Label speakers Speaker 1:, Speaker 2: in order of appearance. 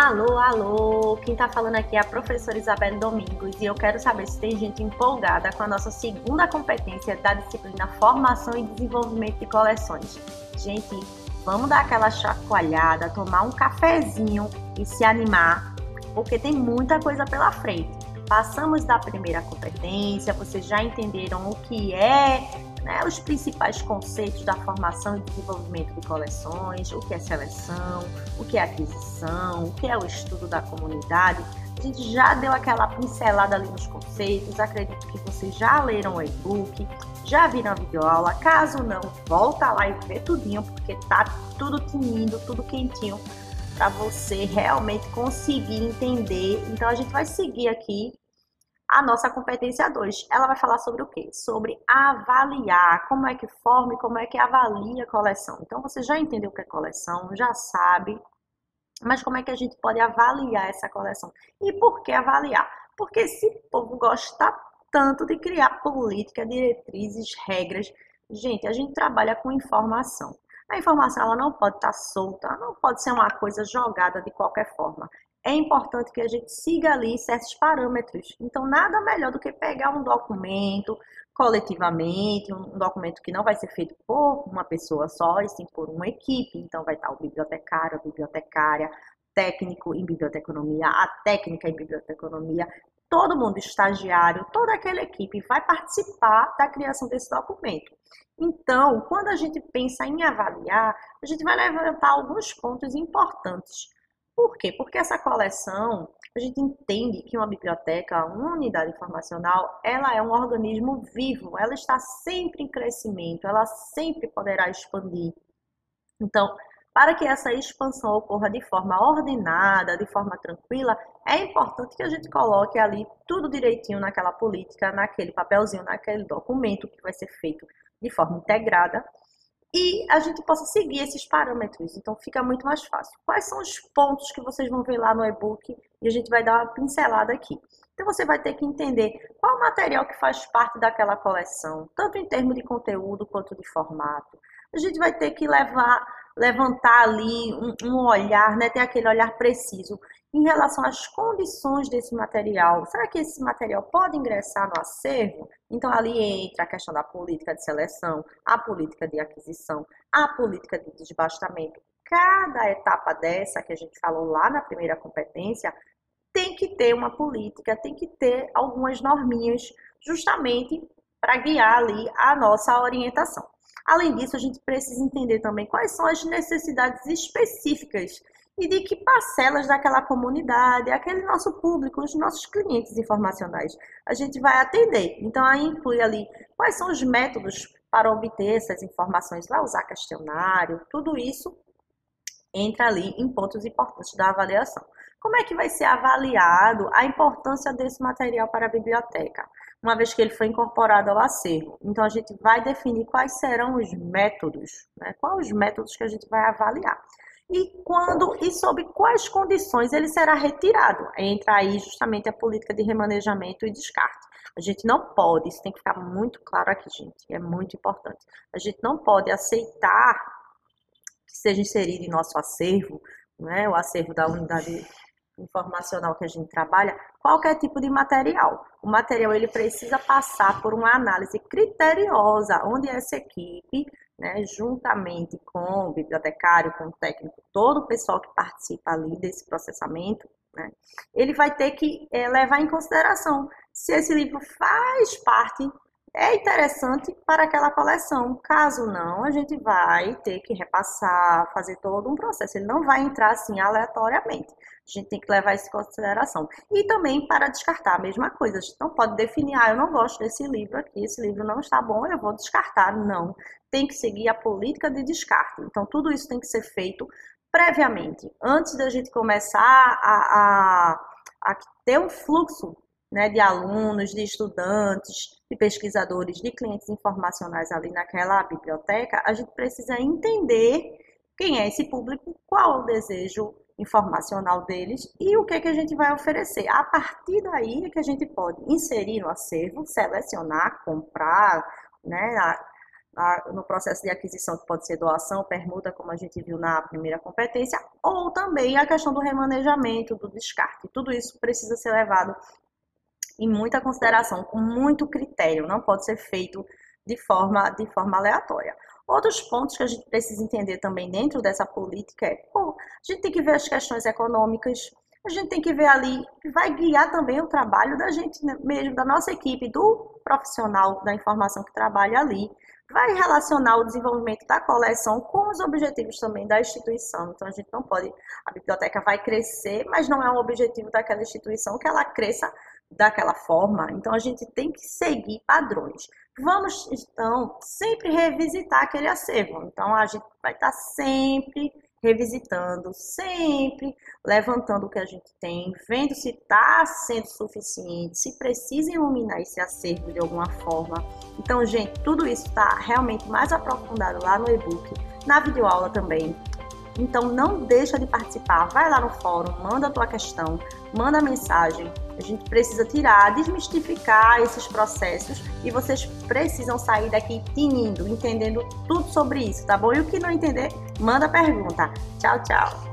Speaker 1: Alô, alô! Quem tá falando aqui é a professora Isabelle Domingos e eu quero saber se tem gente empolgada com a nossa segunda competência da disciplina Formação e Desenvolvimento de Coleções. Gente, vamos dar aquela chacoalhada, tomar um cafezinho e se animar, porque tem muita coisa pela frente. Passamos da primeira competência, vocês já entenderam o que é né, os principais conceitos da formação e desenvolvimento de coleções, o que é seleção, o que é aquisição, o que é o estudo da comunidade. A gente já deu aquela pincelada ali nos conceitos, acredito que vocês já leram o e-book, já viram a videoaula. Caso não, volta lá e vê tudinho, porque tá tudo tinindo, tudo quentinho para você realmente conseguir entender. Então a gente vai seguir aqui a nossa competência 2. Ela vai falar sobre o quê? Sobre avaliar, como é que forma e como é que avalia a coleção. Então, você já entendeu o que é coleção, já sabe, mas como é que a gente pode avaliar essa coleção? E por que avaliar? Porque esse povo gosta tanto de criar política, diretrizes, regras. Gente, a gente trabalha com informação. A informação ela não pode estar solta, não pode ser uma coisa jogada de qualquer forma é importante que a gente siga ali certos parâmetros. Então, nada melhor do que pegar um documento coletivamente, um documento que não vai ser feito por uma pessoa só, e sim por uma equipe. Então, vai estar o bibliotecário, a bibliotecária, técnico em biblioteconomia, a técnica em biblioteconomia, todo mundo estagiário, toda aquela equipe vai participar da criação desse documento. Então, quando a gente pensa em avaliar, a gente vai levantar alguns pontos importantes por quê? Porque essa coleção, a gente entende que uma biblioteca, uma unidade informacional, ela é um organismo vivo, ela está sempre em crescimento, ela sempre poderá expandir. Então, para que essa expansão ocorra de forma ordenada, de forma tranquila, é importante que a gente coloque ali tudo direitinho naquela política, naquele papelzinho, naquele documento que vai ser feito de forma integrada e a gente possa seguir esses parâmetros. Então fica muito mais fácil. Quais são os pontos que vocês vão ver lá no e-book e a gente vai dar uma pincelada aqui. Então você vai ter que entender qual o material que faz parte daquela coleção, tanto em termos de conteúdo quanto de formato. A gente vai ter que levar, levantar ali um, um olhar, né, ter aquele olhar preciso em relação às condições desse material. Será que esse material pode ingressar no acervo? Então, ali entra a questão da política de seleção, a política de aquisição, a política de desbastamento. Cada etapa dessa que a gente falou lá na primeira competência tem que ter uma política, tem que ter algumas norminhas, justamente para guiar ali a nossa orientação. Além disso, a gente precisa entender também quais são as necessidades específicas e de que parcelas daquela comunidade, aquele nosso público, os nossos clientes informacionais, a gente vai atender. Então, aí inclui ali quais são os métodos para obter essas informações, vai usar questionário, tudo isso entra ali em pontos importantes da avaliação. Como é que vai ser avaliado a importância desse material para a biblioteca, uma vez que ele foi incorporado ao acervo? Então, a gente vai definir quais serão os métodos, né? quais os métodos que a gente vai avaliar e quando e sob quais condições ele será retirado. Entra aí justamente a política de remanejamento e descarte. A gente não pode, isso tem que ficar muito claro aqui, gente, é muito importante. A gente não pode aceitar que seja inserido em nosso acervo, né, o acervo da unidade informacional que a gente trabalha, qualquer tipo de material. O material ele precisa passar por uma análise criteriosa, onde essa equipe né, juntamente com o bibliotecário, com o técnico, todo o pessoal que participa ali desse processamento, né, ele vai ter que é, levar em consideração se esse livro faz parte, é interessante para aquela coleção. Caso não, a gente vai ter que repassar, fazer todo um processo. Ele não vai entrar assim aleatoriamente. A gente tem que levar isso em consideração. E também para descartar, a mesma coisa. A gente não pode definir, ah, eu não gosto desse livro aqui, esse livro não está bom, eu vou descartar. Não. Tem que seguir a política de descarte. Então, tudo isso tem que ser feito previamente, antes da gente começar a, a, a ter um fluxo né, de alunos, de estudantes, de pesquisadores, de clientes informacionais ali naquela biblioteca, a gente precisa entender quem é esse público, qual o desejo informacional deles e o que, é que a gente vai oferecer. A partir daí é que a gente pode inserir no acervo, selecionar, comprar, né, no processo de aquisição, que pode ser doação, permuta, como a gente viu na primeira competência, ou também a questão do remanejamento, do descarte. Tudo isso precisa ser levado em muita consideração, com muito critério, não pode ser feito de forma, de forma aleatória. Outros pontos que a gente precisa entender também dentro dessa política é, pô, a gente tem que ver as questões econômicas, a gente tem que ver ali, vai guiar também o trabalho da gente né, mesmo, da nossa equipe, do profissional da informação que trabalha ali, vai relacionar o desenvolvimento da coleção com os objetivos também da instituição. Então a gente não pode, a biblioteca vai crescer, mas não é um objetivo daquela instituição que ela cresça daquela forma. Então a gente tem que seguir padrões. Vamos então sempre revisitar aquele acervo. Então a gente vai estar sempre revisitando, sempre levantando o que a gente tem, vendo se está sendo suficiente, se precisa iluminar esse acervo de alguma forma. Então, gente, tudo isso está realmente mais aprofundado lá no e-book, na videoaula também. Então não deixa de participar, vai lá no fórum, manda a tua questão, manda mensagem. A gente precisa tirar, desmistificar esses processos e vocês precisam sair daqui tinindo, entendendo tudo sobre isso, tá bom? E o que não entender, manda pergunta. Tchau, tchau.